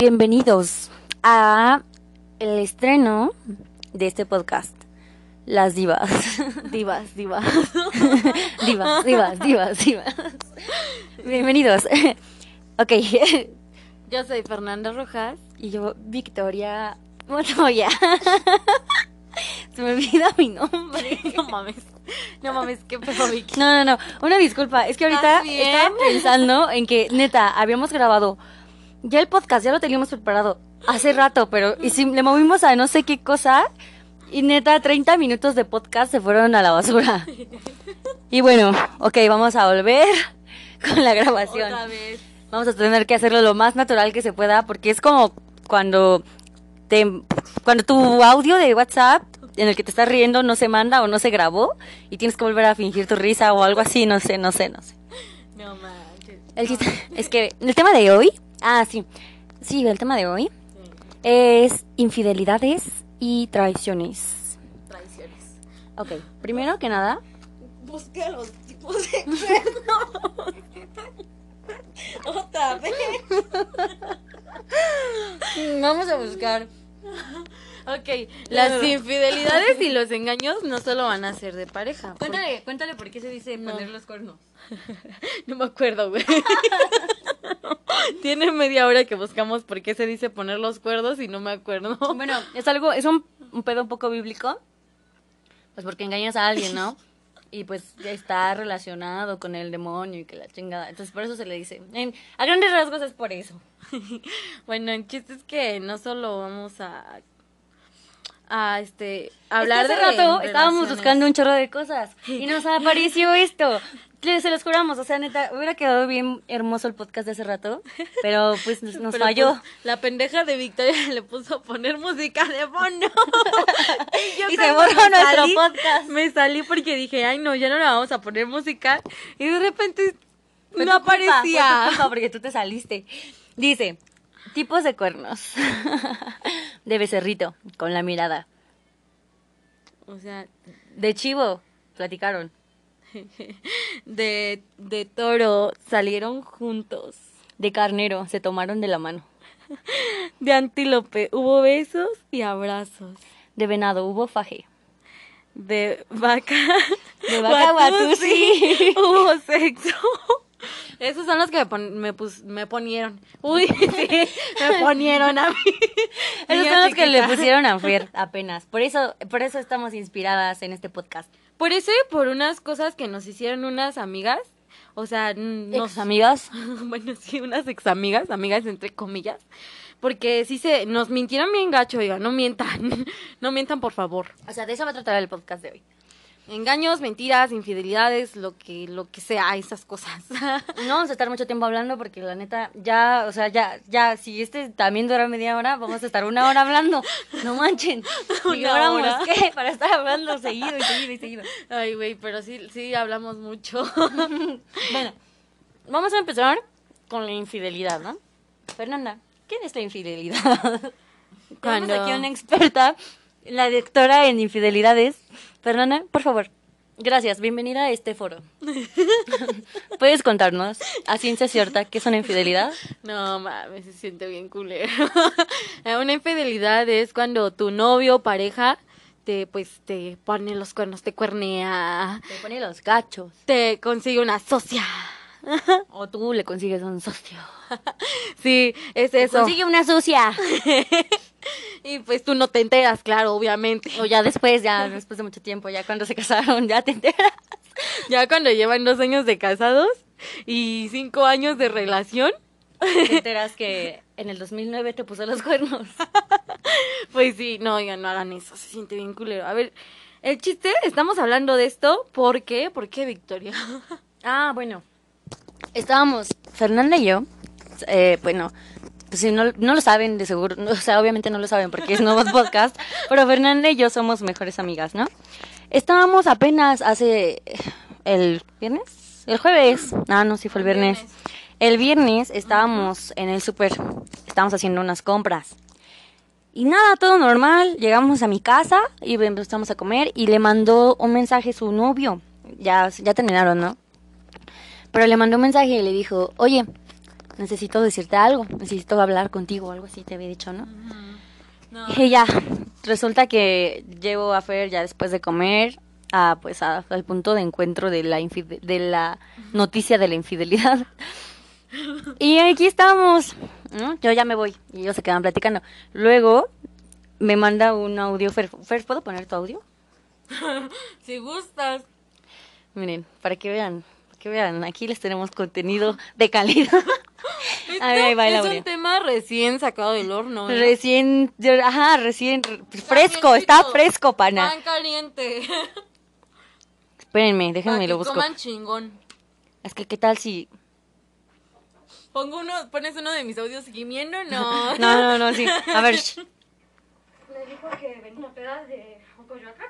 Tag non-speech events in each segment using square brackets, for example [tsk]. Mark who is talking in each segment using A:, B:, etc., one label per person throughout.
A: Bienvenidos a el estreno de este podcast. Las divas. [laughs]
B: Divas, divas. [laughs]
A: divas, divas, divas, divas. Bienvenidos. [laughs] Ok.
B: Yo soy Fernanda Rojas.
A: Y yo, Victoria Montoya. Se me olvida mi nombre.
B: No mames. No mames, qué pedo, Vicky.
A: No, no, no. Una disculpa. Es que ahorita estaba pensando en que, neta, habíamos grabado. Ya el podcast, ya lo teníamos preparado hace rato, pero y si le movimos a no sé qué cosa. Y neta, 30 minutos de podcast se fueron a la basura. Y bueno, ok, vamos a volver con la grabación.
B: Otra vez.
A: Vamos a tener que hacerlo lo más natural que se pueda, porque es como cuando te, cuando tu audio de WhatsApp en el que te estás riendo no se manda o no se grabó y tienes que volver a fingir tu risa o algo así, no sé, no sé, no sé.
B: No manches.
A: El es que el tema de hoy, ah, sí, sí, el tema de hoy es infidelidades y traiciones.
B: Traiciones.
A: Ok, primero que nada,
B: Busca los tipos de cuernos. Otra vez.
A: vamos a buscar.
B: Ok, las infidelidades y los engaños no solo van a ser de pareja.
A: Cuéntale, cuéntale por qué se dice
B: No.
A: poner los cuernos. [laughs]
B: No me acuerdo, güey. [laughs] [laughs] Tiene media hora que buscamos por qué se dice poner los cuerdos y no me acuerdo.
A: Bueno, es algo, es un, un pedo un poco bíblico. Pues porque engañas a alguien, ¿no? [laughs] Y pues ya está relacionado con el demonio y que la chingada. Entonces por eso se le dice. En- a grandes rasgos es por eso. [laughs]
B: Bueno, el chiste es que no solo vamos a a este hablar
A: Es que
B: de
A: rato estábamos buscando un chorro de cosas y nos apareció esto. Se los juramos, o sea, neta, hubiera quedado bien hermoso el podcast de hace rato, pero pues nos, nos
B: Pero,
A: falló.
B: pues, la pendeja de Victoria [laughs] le puso poner música de fondo. [laughs] y yo
A: Y se borró nuestro
B: salí,
A: podcast.
B: Me salí porque dije, ay no, ya no le vamos a poner música. Y de repente
A: Fue
B: no
A: culpa, fue
B: aparecía.
A: culpa porque tú te saliste. Dice, tipos de cuernos. [laughs] de becerrito, con la mirada.
B: O sea,
A: De chivo, platicaron. [laughs]
B: de, de toro salieron juntos.
A: De carnero, se tomaron de la mano. [laughs]
B: De antílope hubo besos y abrazos.
A: De venado, hubo faje.
B: De vaca.
A: De vaca Watusi.
B: Hubo sexo. Esos son los que me, pon- me, pus- me ponieron. Uy, [laughs] sí, me ponieron a mí.
A: Esos son los que le pusieron a Fer apenas. Por eso, por eso estamos inspiradas en este podcast.
B: Por eso y por unas cosas que nos hicieron unas amigas. O sea, nos
A: Ex amigas. [laughs]
B: bueno, sí, unas ex amigas, amigas entre comillas. Porque sí se, nos mintieron bien gacho, oiga, no mientan. [laughs] No mientan, por favor.
A: O sea, de eso va a tratar el podcast de hoy.
B: Engaños, mentiras, infidelidades, lo que, lo que sea, esas cosas. [laughs]
A: No vamos a estar mucho tiempo hablando porque la neta, ya, o sea, ya, ya, si este también dura media hora, vamos a estar una hora hablando. No manchen. ¿Y [laughs]
B: ¿Una
A: ahora
B: hora?
A: qué? Para estar hablando seguido y seguido y seguido.
B: Ay, güey, pero sí, sí hablamos mucho. [laughs]
A: Bueno, vamos a empezar con la infidelidad, ¿no? Fernanda, ¿qué es la infidelidad? Tenemos
B: Cuando-
A: aquí una experta, la doctora en infidelidades. Fernanda, por favor, gracias, bienvenida a este foro. [laughs] ¿Puedes contarnos a ciencia cierta qué es una infidelidad?
B: No mames, se siente bien culero. [laughs] Una infidelidad es cuando tu novio o pareja te, pues, te pone los cuernos, te cuernea,
A: Te pone los gachos.
B: te consigue una socia. [laughs]
A: O tú le consigues un socio.
B: Sí, es eso.
A: Consigue una sucia.
B: Y pues tú no te enteras, claro, obviamente.
A: O ya después, ya después de mucho tiempo, ya cuando se casaron, ya te enteras. [laughs]
B: Ya cuando llevan dos años de casados y cinco años de relación,
A: Te [laughs] enteras que en el 2009 te puso los cuernos. [laughs]
B: pues sí, no, oigan, no hagan eso, se siente bien culero. A ver, el chiste, estamos hablando de esto, ¿por qué? ¿Por qué, Victoria?
A: Ah, bueno. Estábamos, Fernanda y yo, eh, bueno, pues si no, no lo saben, de seguro, no, [laughs] o sea, obviamente no lo saben porque es nuevo [laughs] podcast, pero Fernanda y yo somos mejores amigas, ¿no? Estábamos apenas hace el viernes, el jueves, ah, no, sí fue el viernes. El viernes estábamos en el súper, estábamos haciendo unas compras. Y nada, todo normal. Llegamos a mi casa y empezamos a comer y le mandó un mensaje su novio. Ya, ya terminaron, ¿no? Pero le mandó un mensaje y le dijo, oye, necesito decirte algo, necesito hablar contigo, algo así te había dicho, ¿no?
B: No.
A: Y ya, resulta que llevo a Fer ya después de comer a, pues, a- al punto de encuentro de la, infide- de la noticia de la infidelidad. Y aquí estamos, ¿no? Yo ya me voy y ellos se quedan platicando. Luego me manda un audio, Fer, Fer, ¿puedo poner tu audio? [laughs]
B: Si gustas.
A: Miren, para que vean, para que vean, aquí les tenemos contenido de calidad. [laughs]
B: Este
A: Ahí, ahí va
B: es un tema recién sacado del horno. ¿eh?
A: Recién, ajá, recién, fresco,
B: Calientito.
A: está fresco, pana.
B: Pan caliente.
A: Espérenme, déjenme lo busco.
B: coman chingón.
A: Es que, ¿qué tal si...?
B: Pongo uno, pones uno de mis audios gimiendo, no. [laughs]
A: No, no, no, sí. A ver, [laughs]
C: Le dijo que venía peda de un Coyoacán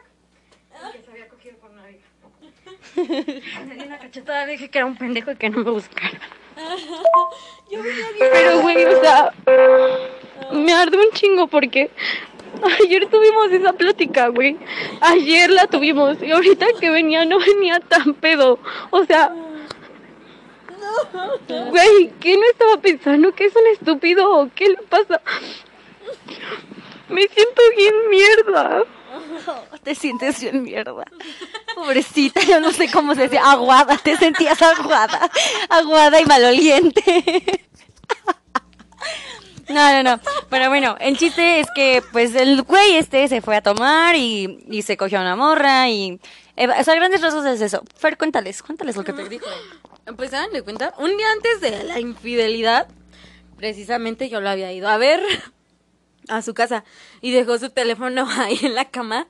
C: y que se había cogido con una. [laughs] Le di una cachetada, le dije que era un pendejo y que no me buscara. [laughs] Pero, güey, o sea, me arde un chingo porque [laughs] ayer tuvimos esa plática, güey. Ayer la tuvimos y ahorita que venía no venía tan pedo. O sea, güey, ¿qué no estaba pensando? ¿Que es un estúpido qué le pasa? Me siento bien mierda. [laughs]
A: te sientes bien mierda. Pobrecita, yo no sé cómo se decía. Aguada, te sentías aguada. Aguada y maloliente. [laughs] No, no, no. Pero bueno, el chiste es que, pues, el güey este se fue a tomar y, y se cogió una morra y... o sea, grandes rasgos es eso. Fer, cuéntales, cuéntales lo que te dijo.
B: Pues, ¿saben de cuenta? Un día antes de la infidelidad, precisamente yo lo había ido a ver a su casa y dejó su teléfono [laughs] ahí en la cama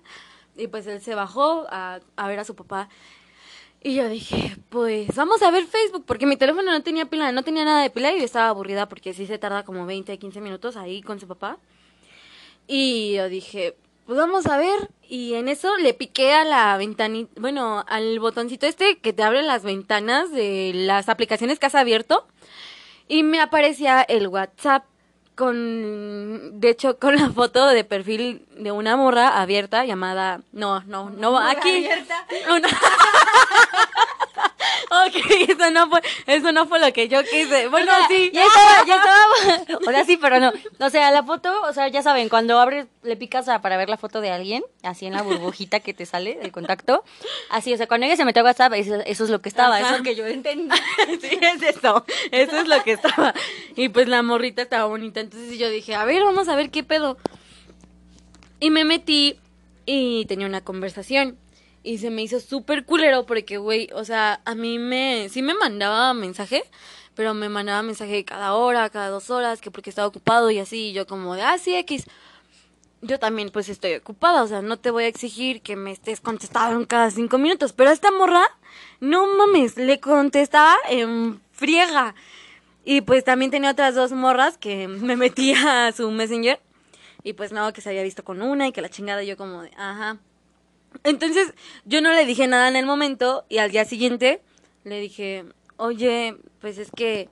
B: y pues él se bajó a, a ver a su papá. Y yo dije, pues vamos a ver Facebook, porque mi teléfono no tenía pila, no tenía nada de pila y estaba aburrida porque sí se tarda como 20, 15 minutos ahí con su papá. Y yo dije, pues vamos a ver. Y en eso le piqué a la ventanita, bueno, al botoncito este que te abre las ventanas de las aplicaciones que has abierto. Y me aparecía el WhatsApp con, de hecho, [laughs] con la foto de perfil de una morra abierta llamada, no, no, no, aquí. Una- ok, [laughs] eso no fue, eso no fue lo que yo quise. Bueno,
A: O sea,
B: sí.
A: Ya estaba, ya estaba. [laughs] O sea, sí, pero no. O sea, la foto, o sea, ya saben, cuando abres, le picas a- para ver la foto de alguien, así en la burbujita que te sale del contacto. Así, o sea, cuando ella se metió a WhatsApp, eso, eso es lo que estaba,
B: Ajá.
A: eso es lo que yo entendí. [laughs]
B: sí, es eso. Eso es lo que estaba. Y pues la morrita estaba bonita. Entonces yo dije, a ver, vamos a ver qué pedo. Y me metí y tenía una conversación. Y se me hizo súper culero porque, güey, o sea, a mí me... Sí me mandaba mensaje, pero me mandaba mensaje cada hora, cada dos horas, que porque estaba ocupado y así. Y yo como de, ah, sí, X. Yo también pues estoy ocupada, o sea, no te voy a exigir que me estés contestando cada cinco minutos. Pero a esta morra, no mames, le contestaba en friega. Y pues también tenía otras dos morras que [laughs] me metía a su messenger. Y pues no, que se había visto con una y que la chingada yo como de, ajá. Entonces yo no le dije nada en el momento y al día siguiente le dije, oye, pues es que...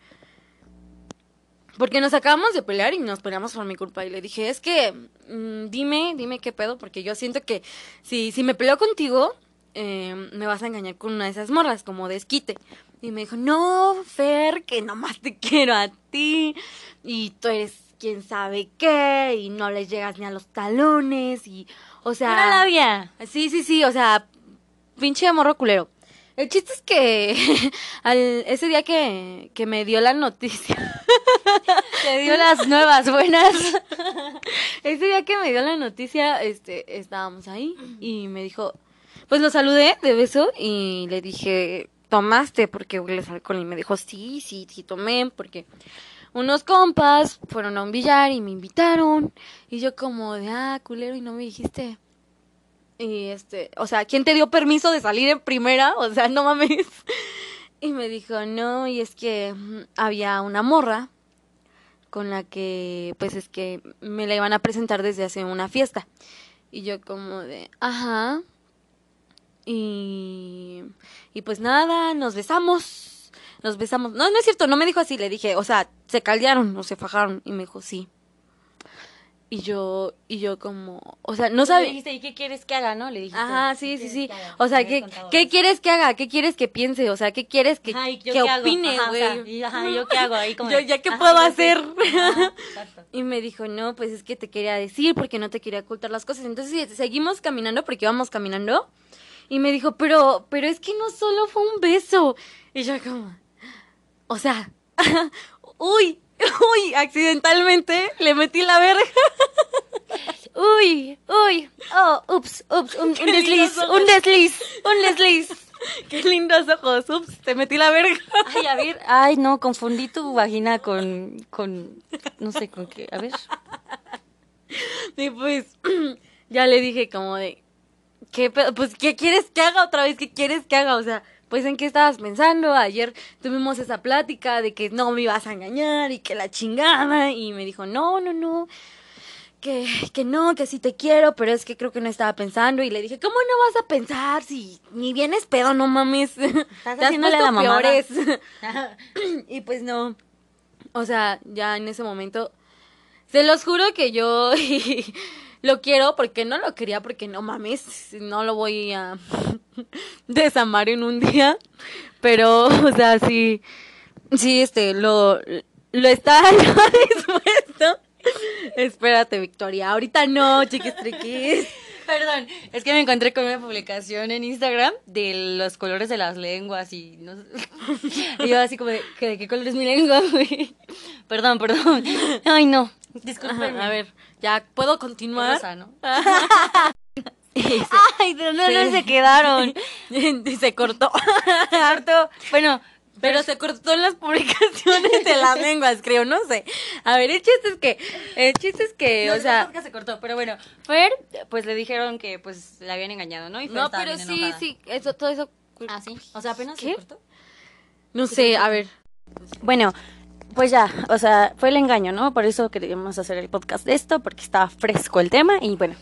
B: Porque nos acabamos de pelear y nos peleamos por mi culpa. Y le dije, es que, mm, dime, dime qué pedo, porque yo siento que si, si me peleo contigo, eh, me vas a engañar con una de esas morras, como desquite. Y me dijo, no, Fer, que nomás te [laughs] quiero a ti. Y tú eres quién sabe qué, y no les llegas ni a los talones, y, o sea...
A: Una labia.
B: Sí, sí, sí, o sea, pinche morro culero. El chiste es que [laughs] al, ese día que, que me dio la noticia, [laughs]
A: Te dio las nuevas buenas. [laughs]
B: ese día que me dio la noticia, este, estábamos ahí y me dijo, pues lo saludé de beso y le dije, ¿tomaste? Porque hueles alcohol y me dijo, sí, sí, sí tomé, porque unos compas fueron a un billar y me invitaron y yo como de, ah, culero, y no me dijiste. Y este, o sea, ¿quién te dio permiso de salir en primera? O sea, no mames. [laughs] Y me dijo, no, y es que mm, había una morra con la que, pues es que me la iban a presentar desde hace una fiesta. Y yo como de, ajá. Y, y pues nada, nos besamos. Nos besamos. No, no es cierto, no me dijo así, le dije, o sea, se caldearon o se fajaron. Y me dijo, sí. Y yo, y yo como, o sea, no
A: Le
B: sabía.
A: dijiste, ¿y qué quieres que haga, no? Le dijiste.
B: Ajá, sí,
A: ¿qué
B: sí, sí. O sea, ¿qué, ¿qué quieres que haga? ¿Qué quieres que piense? O sea, ¿qué quieres que,
A: Ajá, ¿y yo
B: que
A: qué
B: opine,
A: Ajá, o
B: güey?
A: sea, ajá, ¿yo qué hago ahí? Como
B: Yo, ¿ya qué
A: ajá,
B: puedo hacer? [laughs] Y me dijo, no, pues es que te quería decir porque no te quería ocultar las cosas. Entonces seguimos caminando porque íbamos caminando. Y me dijo, pero, pero es que no solo fue un beso. Y yo como, o sea, [laughs] uy, uy, accidentalmente le metí la verga. [laughs]
A: Uy, uy, oh, ups, ups, un, un desliz, un desliz, un [laughs] desliz.
B: Qué lindos ojos, ups, te metí la verga.
A: Ay, a ver, ay, no, confundí tu vagina con, con, no sé con qué, a ver.
B: Y pues [clears throat] ya le dije como de, ¿qué pedo? Pues, ¿qué quieres que haga otra vez? ¿Qué quieres que haga? O sea, pues, ¿en qué estabas pensando? Ayer tuvimos esa plática de que no me ibas a engañar y que la chingada. Y me dijo, no, no, no. Que, que no, que sí te quiero, pero es que creo que no estaba pensando. Y le dije, ¿cómo no vas a pensar si ni vienes pedo, no mames? [laughs] Has
A: haciéndole la
B: peores. [laughs] [clears throat] y pues no. O sea, ya en ese momento. Se los juro que yo [laughs] lo quiero porque no lo quería, porque no mames, no lo voy a [laughs] desamar en un día. Pero, [laughs] o sea, sí, sí, este, lo, lo está [laughs] dispuesto. Espérate, Victoria, ahorita no, chiquis triquis.
A: Perdón, es que me encontré con una publicación en Instagram de los colores de las lenguas y no sé. Y yo así como de, ¿que ¿de qué color es mi lengua, güey? Perdón, perdón. Ay, no. Disculpen.
B: A ver, ya puedo continuar.
A: Rosa, ¿no?
B: Se- [laughs] [laughs]
A: Ay, ¿de dónde se quedaron? [laughs]
B: y se cortó.
A: Harto. Bueno,
B: Pero se cortó en las publicaciones de las lenguas, creo, no sé. A ver, el chiste es que, el chiste es que,
A: no,
B: o sea,
A: podcast se cortó, pero bueno, Fer, pues le dijeron que pues la habían engañado, ¿no? Y Fer
B: no, pero
A: bien
B: sí,
A: enojada.
B: sí, eso, todo eso,
A: Ah, sí. O sea, apenas
B: ¿Qué?
A: se cortó.
B: no sé, a ver.
A: Bueno, pues ya, o sea, fue el engaño, ¿no? Por eso queríamos hacer el podcast de esto, porque estaba fresco el tema y bueno.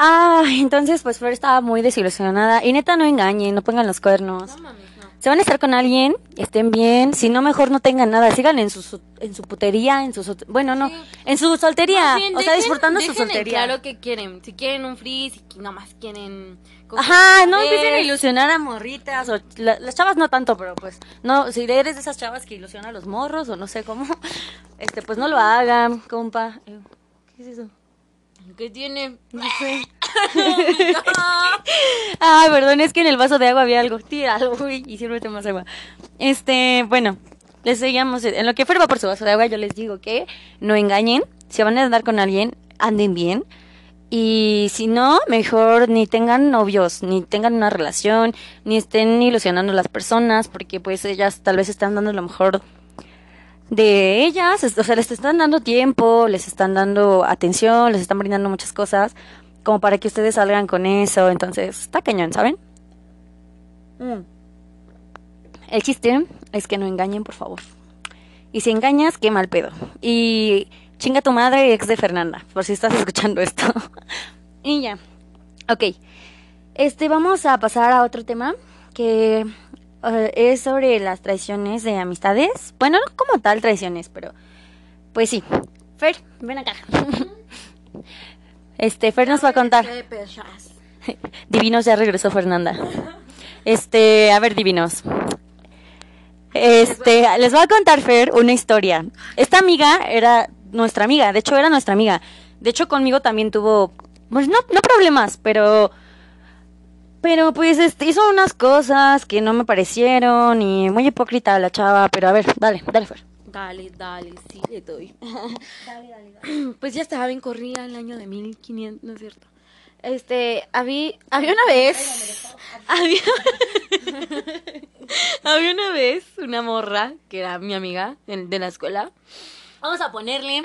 A: Ah, [laughs] entonces pues Fer estaba muy desilusionada y neta no engañen, no pongan los cuernos.
B: No mames, no.
A: Se van a estar con alguien, estén bien, si no mejor no tengan nada, sigan en su en su putería, en su bueno, no,
B: Sí.
A: en su soltería,
B: bien,
A: o sea, disfrutando su soltería.
B: claro que quieren, si quieren un free, si nomás quieren
A: Ajá, no empiecen a ilusionar a morritas, o la- las chavas no tanto, pero pues, no, si eres de esas chavas que ilusionan a los morros, o no sé cómo, [laughs] este, pues no lo hagan, compa. Eh, ¿Qué es eso?
B: ¿Qué tiene?
A: No sé. [laughs] Ay, perdón, es que en el vaso de agua había algo. Tíralo, güey, y sírvete más agua. Este, bueno, les seguíamos. En lo que Fer va por su vaso de agua, yo les digo que no engañen. Si van a andar con alguien, anden bien. Y si no, mejor ni tengan novios, ni tengan una relación, ni estén ilusionando a las personas, porque pues ellas tal vez están dando lo mejor de ellas, o sea, les están dando tiempo, les están dando atención, les están brindando muchas cosas, como para que ustedes salgan con eso, entonces está cañón, ¿saben? Mm. El chiste es que no engañen, por favor. Y si engañas, qué mal pedo. Y chinga tu madre, ex de Fernanda, por si estás escuchando esto. [laughs] y ya. Ok. Este, vamos a pasar a otro tema que eh, es sobre las traiciones de amistades. Bueno, no como tal traiciones, pero pues sí. Fer, ven acá. Este, Fer nos va a contar. [laughs] Divinos, ya regresó Fernanda. Este, a ver, divinos. Este, les voy a contar, Fer, una historia. Esta amiga era nuestra amiga, de hecho era nuestra amiga. De hecho conmigo también tuvo, pues no, no problemas, pero, pero pues este, hizo unas cosas que no me parecieron y muy hipócrita la chava, pero a ver, dale, dale, Fer.
B: Dale, dale, sí, le doy. [laughs] Pues ya estaba bien corrida el año de 1500, ¿no es cierto? Este, había, había una vez. [laughs] Había, había una vez una morra que era mi amiga de la escuela.
A: Vamos a ponerle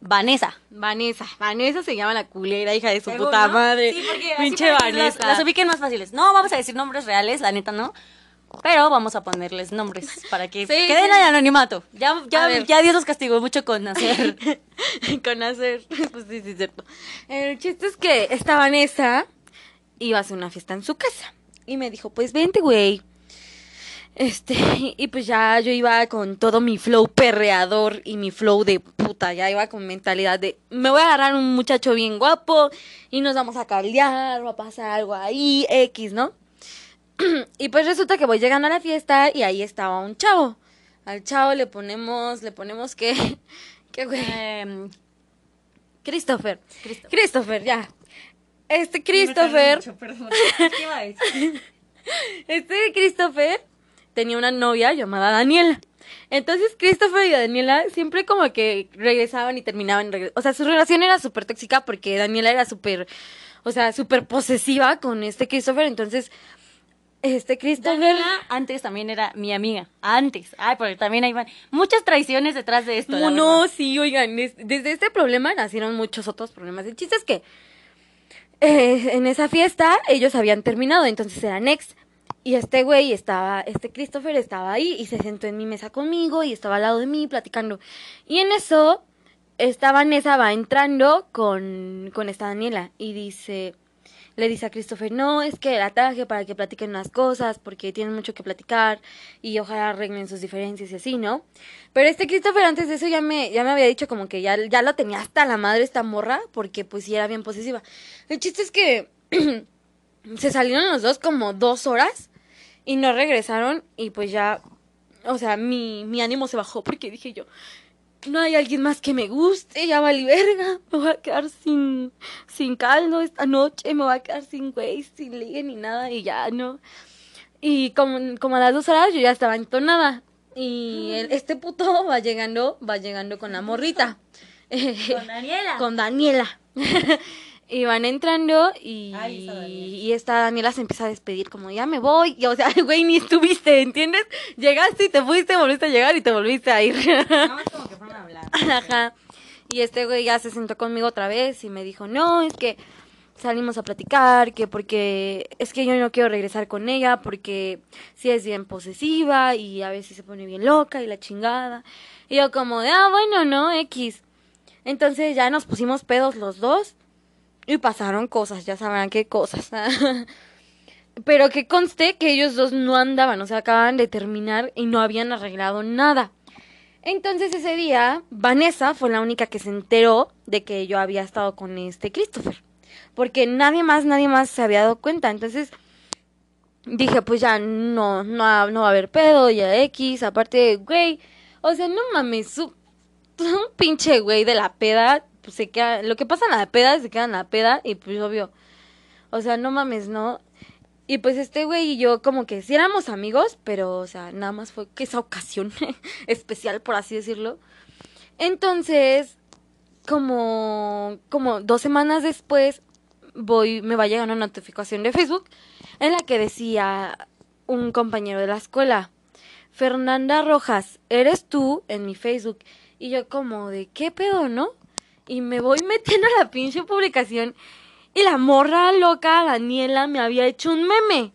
A: Vanessa.
B: Vanessa. Vanessa se llama la culera, hija de su
A: Seguro,
B: puta madre.
A: Sí, porque
B: Pinche Vanessa.
A: Las, las ubiquen más fáciles. No vamos a decir nombres reales, la neta no. Pero vamos a ponerles nombres para que [laughs]
B: Sí,
A: queden
B: sí.
A: en anonimato. Ya, ya, ya Dios los castigó mucho con hacer. [laughs]
B: con hacer. [laughs] Pues sí, sí, cierto. El chiste es que esta Vanessa iba a hacer una fiesta en su casa. Y me dijo, pues vente, güey. Este, [laughs] y pues ya yo iba con todo mi flow perreador y mi flow de puta, ya iba con mentalidad de me voy a agarrar un muchacho bien guapo y nos vamos a caldear, va a pasar algo ahí, X, ¿no? [clears throat] y pues resulta que voy llegando a la fiesta y ahí estaba un chavo. Al chavo le ponemos, le ponemos que, [laughs] que güey,
A: Em,
B: Christopher.
A: Christopher.
B: Christopher, ya. Este Christopher,
A: ¿Qué iba a decir? [laughs]
B: este Christopher tenía una novia llamada Daniela. Entonces Christopher y Daniela siempre como que regresaban y terminaban. O sea, su relación era súper tóxica porque Daniela era súper, o sea, súper posesiva con este Christopher. Entonces, este Christopher...
A: Daniela antes también era mi amiga. Antes. Ay, porque también hay muchas traiciones detrás de esto.
B: No,
A: verdad.
B: sí, oigan, es- desde este problema nacieron muchos otros problemas. El chiste es que eh, en esa fiesta ellos habían terminado, entonces eran ex. Y este güey estaba, este Christopher estaba ahí y se sentó en mi mesa conmigo y estaba al lado de mí platicando. Y en eso, esta Vanessa va entrando con, con esta Daniela y dice, le dice a Christopher, no, es que la traje para que platiquen unas cosas, porque tienen mucho que platicar y ojalá arreglen sus diferencias y así, ¿no? Pero este Christopher antes de eso ya me, ya me había dicho como que ya, ya lo tenía hasta la madre esta morra, porque pues sí era bien posesiva. El chiste es que [clears throat] se salieron los dos como dos horas y no regresaron y pues ya, o sea, mi, mi ánimo se bajó porque dije yo, no hay alguien más que me guste, ya valí verga, me voy a quedar sin, sin caldo esta noche, me voy a quedar sin güey, sin ligue ni nada y ya no. Y como, como a las dos horas yo ya estaba entonada y el- este puto va llegando, va llegando con la morrita.
A: Con Daniela. [laughs]
B: Con Daniela. [laughs] y van entrando y,
A: Ay,
B: y esta Daniela se empieza a despedir como ya me voy. Y, o sea, [laughs] güey, ni estuviste, ¿entiendes? Llegaste y te fuiste, volviste a llegar y te volviste a ir.
A: Nada más como que fueron a hablar. [laughs]
B: Ajá. Y este güey ya se sentó conmigo otra vez y me dijo, no, es que salimos a platicar, que porque es que yo no quiero regresar con ella porque sí es bien posesiva y a veces se pone bien loca y la chingada. Y yo como de, ah, bueno, no, X. Entonces ya nos pusimos pedos los dos y pasaron cosas, ya sabrán qué cosas. [laughs] Pero que conste que ellos dos no andaban, o sea, acababan de terminar y no habían arreglado nada. Entonces ese día, Vanessa fue la única que se enteró de que yo había estado con este Christopher. Porque nadie más, nadie más se había dado cuenta. Entonces dije, pues ya no, no, no va a haber pedo, ya X. Aparte, güey, o sea, no mames, [laughs] un pinche güey de la peda, pues se queda, lo que pasa en la peda, se queda en la peda y pues obvio. O sea, no mames, ¿no? Y pues este güey y yo como que sí éramos amigos, pero o sea, nada más fue que esa ocasión [laughs] especial, por así decirlo. Entonces, como, como dos semanas después, voy, me va a llegar una notificación de Facebook en la que decía un compañero de la escuela, Fernanda Rojas, ¿eres tú en mi Facebook? Y yo como de, ¿qué pedo, no? Y me voy [laughs] metiendo a la pinche publicación y la morra loca, Daniela, me había hecho un meme.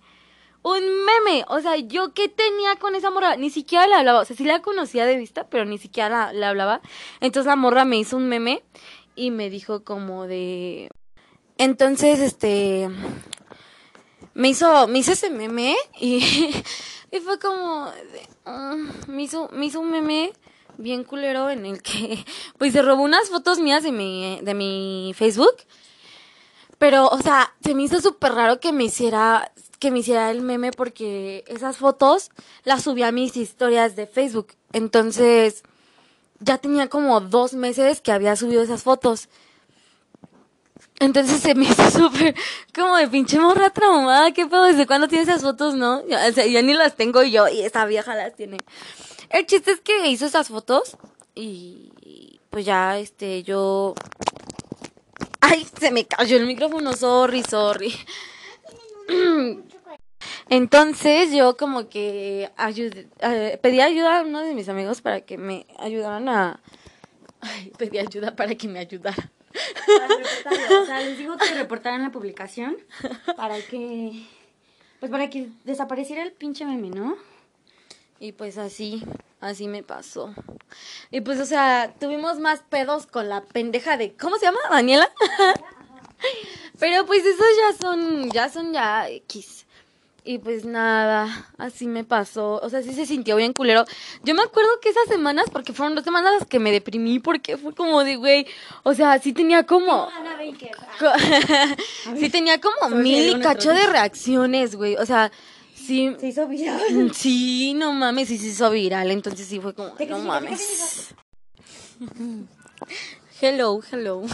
B: Un meme. O sea, ¿yo qué tenía con esa morra? Ni siquiera la hablaba. O sea, sí la conocía de vista, pero ni siquiera la, la hablaba. Entonces la morra me hizo un meme y me dijo como de... Entonces, este... Me hizo, me hizo ese meme y, [laughs] y fue como... de, ah, me, hizo, me hizo un meme bien culero en el que... [laughs] Pues se robó unas fotos mías de mi, de mi Facebook. Pero, o sea, se me hizo súper raro que me hiciera que me hiciera el meme porque esas fotos las subí a mis historias de Facebook. Entonces, ya tenía como dos meses que había subido esas fotos. Entonces se me [laughs] hizo súper como de pinche morra traumada. ¿Qué pedo? ¿Desde cuándo tiene esas fotos, no? O sea, ya ni las tengo yo y esa vieja las tiene. El chiste es que hizo esas fotos y pues ya, este, yo... [tsk] Ay, se me cayó el micrófono, sorry, sorry. [clears throat] Entonces yo como que eh, pedí ayuda a uno de mis amigos para que me ayudaran a... Ay, pedí ayuda para que me ayudara.
A: O sea, les digo que reportaran la publicación para que. Pues para que desapareciera el pinche meme, ¿no?
B: Y pues así, así me pasó. Y pues, o sea, tuvimos más pedos con la pendeja de... ¿Cómo se llama? ¿Daniela? [laughs] Pero pues esos ya son, ya son ya X. Y pues nada, así me pasó. O sea, sí se sintió bien culero. Yo me acuerdo que esas semanas, porque fueron dos semanas que me deprimí, porque fue como de, güey, o sea, sí tenía como... [laughs] sí tenía como mil y cacho de reacciones, güey. O sea, sí...
A: Se hizo viral.
B: Sí, no mames, sí se hizo viral. Entonces sí fue como, no mames. [laughs] Hello, hello. [laughs]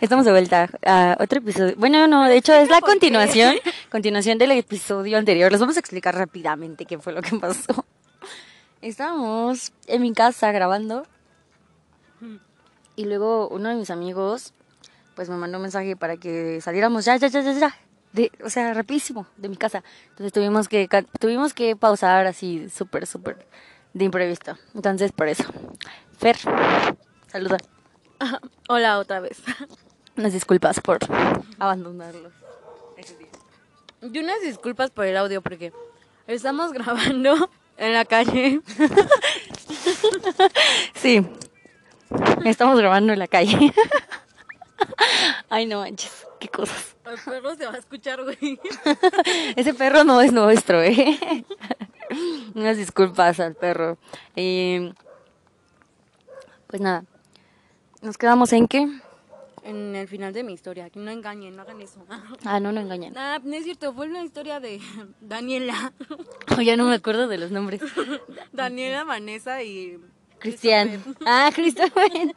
A: Estamos de vuelta a otro episodio. Bueno, no, de hecho es la continuación, continuación del episodio anterior. Les vamos a explicar rápidamente qué fue lo que pasó. Estábamos en mi casa grabando y luego uno de mis amigos pues me mandó un mensaje para que saliéramos ya, ya, ya, ya, ya. De, o sea, rapidísimo de mi casa. Entonces tuvimos que tuvimos que pausar así súper, súper de imprevisto. Entonces por eso. Fer, saluda. [laughs]
B: Hola otra vez. [laughs]
A: Unas disculpas por abandonarlos.
B: Y unas disculpas por el audio porque estamos [laughs] grabando en la calle.
A: Sí. Estamos grabando en la calle. Ay, no manches. Qué cosas. [laughs]
B: El perro se va a escuchar, güey. [laughs]
A: Ese perro no es nuestro, ¿eh? [laughs] Unas disculpas al perro. Eh, pues nada. Nos quedamos en qué?
B: En el final de mi historia, que no engañen, no hagan eso.
A: Ah, no, no engañan.
B: Ah, no es cierto, fue una historia de Daniela.
A: Oh, ya no me acuerdo de los nombres.
B: Daniela, Vanessa y
A: Cristian. Ah, Christopher.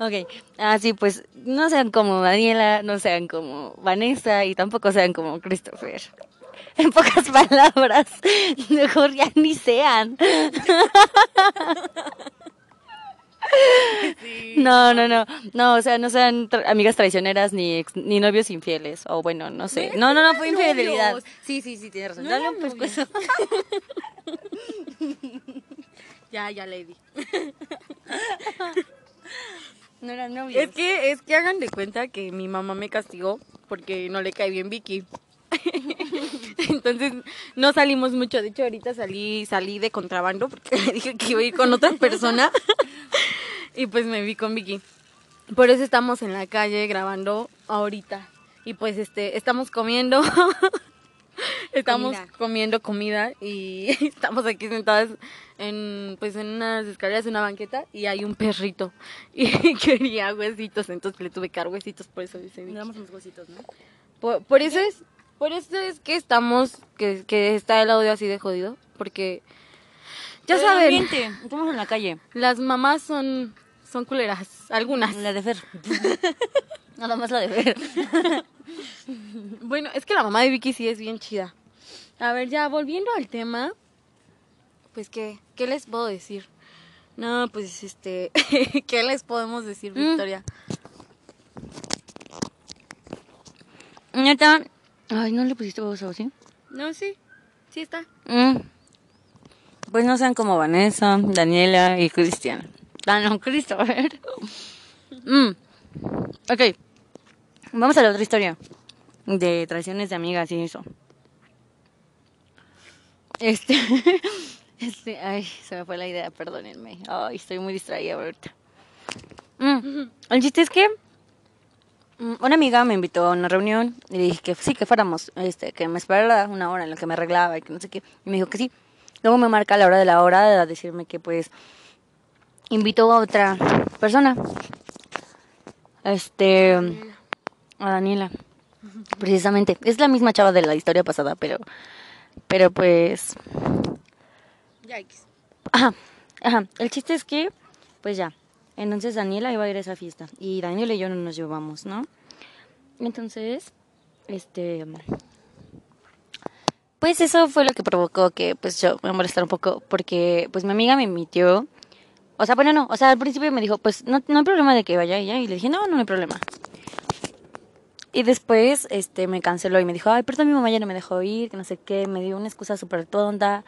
A: Ok, ah, sí, pues no sean como Daniela, no sean como Vanessa y tampoco sean como Christopher. [laughs] En pocas palabras, [laughs] mejor ya ni sean. [laughs] No, no, no, no, o sea, no sean tra- amigas traicioneras ni ex- ni novios infieles, o bueno, no sé. No, no, no, fue
B: novios.
A: infidelidad. Sí, sí, sí, tienes razón.
B: No
A: Dale un pescuezo.
B: Ya, ya, lady.
A: No eran novios.
B: Es que, es que hagan de cuenta que mi mamá me castigó porque no le cae bien Vicky. [laughs] Entonces no salimos mucho. De hecho, ahorita salí, salí de contrabando porque [laughs] dije que iba a ir con otra persona. [laughs] y pues me vi con Vicky. Por eso estamos en la calle grabando ahorita. Y pues este, estamos comiendo. [laughs] estamos
A: Comida.
B: comiendo comida y [laughs] estamos aquí sentadas en pues en unas escaleras de una banqueta y hay un perrito [laughs] y quería huesitos, entonces le tuve que dar huesitos, por eso dice Vicky.
A: Damos unos huesitos, ¿no?
B: Por, por eso es, por eso es que estamos, que, que está el audio así de jodido, porque ya
A: El
B: saben,
A: ambiente. Estamos en la calle.
B: las mamás son, son culeras, algunas.
A: La de Fer. Nada más la de Fer. [laughs]
B: Bueno, es que la mamá de Vicky sí es bien chida. A ver, ya volviendo al tema, pues qué, ¿qué les puedo decir? No, pues este, [laughs] ¿qué les podemos decir,
A: Mm.
B: Victoria?
A: Neta. Ay, ¿no le pusiste voz o sí?
B: No, sí, sí está.
A: Mm. Pues no sean como Vanessa, Daniela y Cristian. Ah, no, Christopher. [laughs] Mm. Ok. Vamos a la otra historia. De traiciones de amigas y eso. Este. [laughs] Este. Ay, se me fue la idea, perdónenme. Ay, estoy muy distraída ahorita. Mm. El chiste es que. mm, Una amiga me invitó a una reunión y le dije que sí, que fuéramos, este, que me esperara una hora en la que me arreglaba y que no sé qué. Y me dijo que sí. Luego me marca a la hora de la hora a decirme que pues invitó a otra persona. Este, a Daniela. Precisamente. Es la misma chava de la historia pasada, pero, pero pues,
B: Yikes.
A: ajá, ajá. El chiste es que, pues ya. Entonces Daniela iba a ir a esa fiesta y Daniela y yo no nos llevamos, ¿no? Entonces, este, pues eso fue lo que provocó que pues yo me molestara un poco porque pues mi amiga me invitó. O sea, bueno, no, o sea, al principio me dijo, pues no, no hay problema de que vaya ella y le dije, no, no hay problema. Y después este me canceló y me dijo, ay, perdón, mi mamá ya no me dejó ir, que no sé qué, me dio una excusa súper tonta.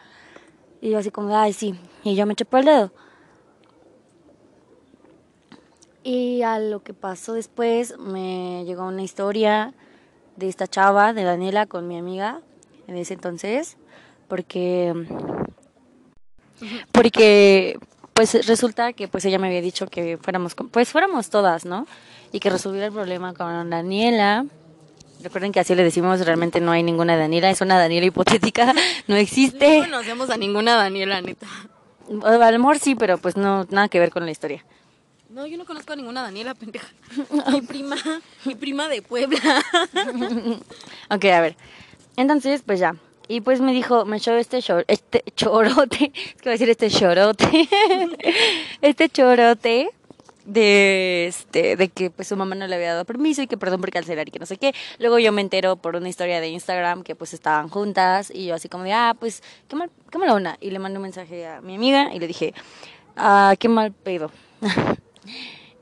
A: Y yo así como, ay, sí. Y yo me chupé el dedo. Y a lo que pasó después me llegó una historia de esta chava, de Daniela, con mi amiga en ese entonces, porque porque pues resulta que pues ella me había dicho que fuéramos, pues fuéramos todas, ¿no? Y que resolviera el problema con Daniela. Recuerden que así le decimos, realmente no hay ninguna Daniela, es una Daniela hipotética, [laughs] no existe.
B: No conocemos a ninguna Daniela, neta.
A: A lo mejor sí, pero pues no, nada que ver con la historia.
B: No, yo no conozco a ninguna Daniela, pendeja. [laughs] Mi prima, mi prima de Puebla. [laughs]
A: Ok, a ver. Entonces, pues ya. Y pues me dijo, me echó este, este chorote, es que voy a decir este chorote, este chorote de este de que pues su mamá no le había dado permiso y que perdón por cancelar y que no sé qué. Luego yo me entero por una historia de Instagram que pues estaban juntas y yo así como de, ah, pues qué mal, qué mala. Y le mandé un mensaje a mi amiga y le dije, ah, qué mal pedo. [laughs]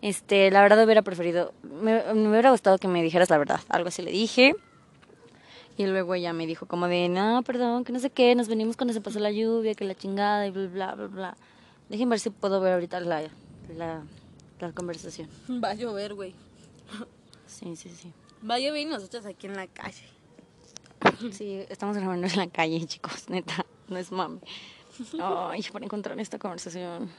A: Este, la verdad hubiera preferido, me, hubiera gustado que me dijeras la verdad. Algo así le dije. Y luego ella me dijo como de, no, perdón, que no sé qué, nos venimos cuando se pasó la lluvia, que la chingada y bla, bla, bla, bla. Déjenme ver si puedo ver ahorita la, la conversación.
B: Va a llover, güey.
A: Sí, sí, sí.
B: Va a llover y nosotros aquí en la calle.
A: Sí, estamos grabando en la calle, chicos, neta, no es mami. Ay, para encontrar esta conversación.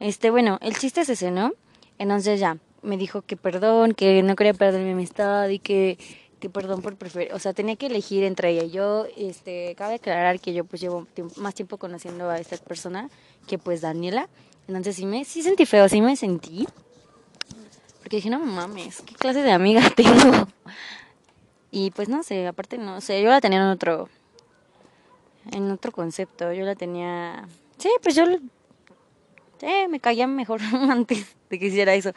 A: Este, bueno, el chiste es ese, ¿no? Entonces ya, me dijo que perdón, que no quería perder mi amistad y que, que perdón por preferir, o sea, tenía que elegir entre ella yo. Este, cabe aclarar que yo pues llevo más tiempo conociendo a esta persona que pues Daniela. Entonces sí me, sí sentí feo, sí me sentí. Porque dije, no mames, ¿qué clase de amiga [laughs] tengo? Y pues no sé, aparte no sé, yo la tenía en otro en otro concepto, yo la tenía Sí, pues yo sí, me caía mejor [laughs] antes de que hiciera eso.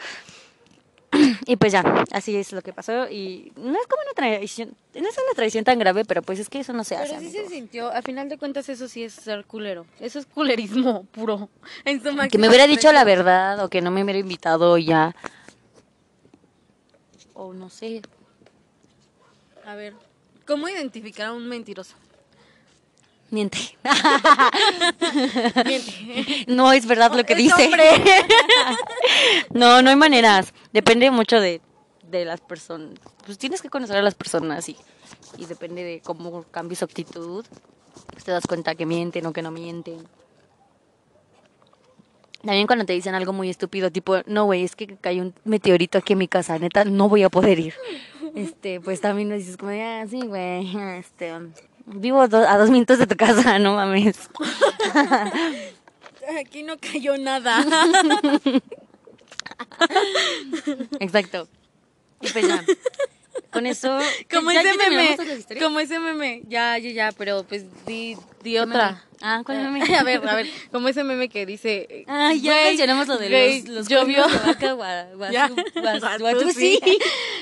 A: Y pues ya, así es lo que pasó y no es como una traición, no es una traición tan grave, pero pues es que eso no se hace.
B: Pero sí
A: amigo.
B: se sintió, a final de cuentas eso sí es ser culero. Eso es culerismo [laughs] puro. En su
A: Que me hubiera dicho la verdad o que no me hubiera invitado ya. O no sé.
B: A ver, ¿cómo identificar a un mentiroso?
A: Miente.
B: Miente.
A: No es verdad lo que dice. [laughs] no, no hay maneras. Depende mucho de, de las personas. Pues tienes que conocer a las personas y, y depende de cómo cambie su actitud. Pues te das cuenta que mienten o que no mienten. También cuando te dicen algo muy estúpido, tipo, no, güey, es que cayó un meteorito aquí en mi casa, neta, no voy a poder ir. Este, pues también me dices como, ah, sí, güey, este, vivo do- a dos minutos de tu casa, [laughs] no mames. [laughs]
B: Aquí no cayó nada. [laughs]
A: Exacto. Y pues ya. Con eso. [laughs]
B: Como
A: ¿ya-
B: ese meme. Como ese meme. Ya, ya, ya, pero pues di, di
A: ¿Qué
B: otra.
A: meme? Ah, ¿cuál meme? [laughs]
B: A ver, a ver, como ese meme que dice.
A: Ah, ya mencionamos lo de los, los
B: llovió. sí.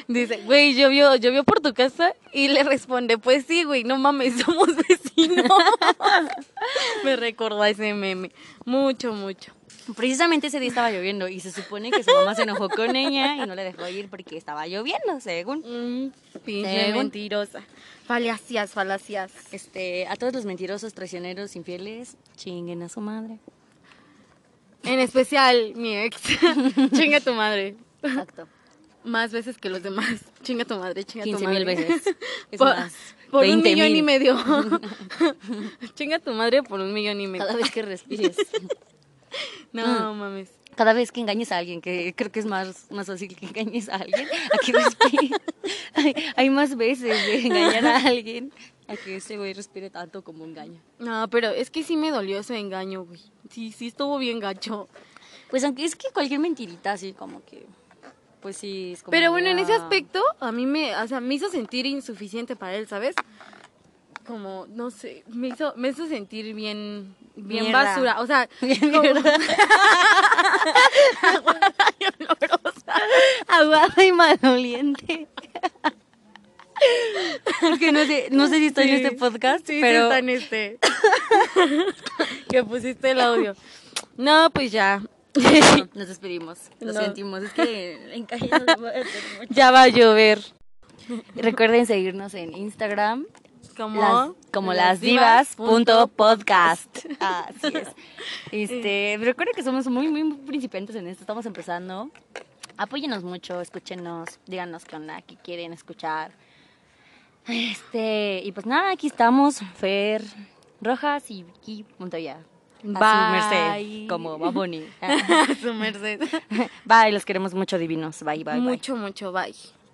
B: Dice, güey, llovió, llovió por tu casa y le responde, pues sí, güey, no mames, [laughs] somos vecinos. Me recordó a ese meme. Mucho, mucho.
A: Precisamente ese día estaba lloviendo y se supone que su mamá se enojó con ella y no le dejó ir porque estaba lloviendo, según.
B: Mm, pinche
A: Según.
B: mentirosa. Falacias, falacias.
A: Este, a todos los mentirosos, traicioneros, infieles, chinguen a su madre.
B: En especial mi ex. [laughs] Chinga tu madre.
A: Exacto.
B: Más veces que los demás. Chinga tu madre, chinga tu
A: 15
B: madre.
A: mil veces. [laughs] Es
B: por
A: más,
B: por un
A: 20
B: millón
A: mil.
B: y medio. [laughs] Chinga tu madre por un millón y medio.
A: Cada vez que respires. [laughs]
B: No mames.
A: Cada vez que engañes a alguien, que creo que es más, más fácil que engañes a alguien, a que respire. [laughs] hay, hay más veces de engañar a alguien a que ese güey respire tanto como engaña.
B: No, pero es que sí me dolió ese engaño, güey. Sí, sí estuvo bien gacho.
A: Pues aunque es que cualquier mentirita así como que, pues sí, es como
B: Pero bueno, en ese
A: ah,
B: aspecto, a mí me, o sea, me hizo sentir insuficiente para él, ¿sabes? Como, no sé, me hizo, me hizo sentir bien, bien
A: Mierda.
B: basura. O sea, [laughs]
A: Bien
B: como-
A: mierda. [laughs] Aguada y maloliente. Porque no sé, no sé si estoy en
B: Sí.
A: este podcast,
B: Sí, sí
A: pero
B: está en este. [laughs] que pusiste el audio. No, pues ya.
A: nos despedimos. Lo
B: No.
A: sentimos, es que en calle hacer mucho.
B: Ya va a llover.
A: Recuerden seguirnos en Instagram
B: Como,
A: las, como las divas punto podcast. [laughs] Así es. Este, [laughs] recuerden que somos muy, muy principiantes en esto. Estamos empezando. Apóyenos mucho, escúchenos, díganos qué onda, qué quieren escuchar. Este, y pues nada, aquí estamos, Fer Rojas y Vicky Montoya. A su
B: Bye.
A: merced, como va Bonnie. [laughs]
B: A su merced.
A: Bye, los queremos mucho divinos. Bye, bye, bye.
B: mucho, mucho, bye.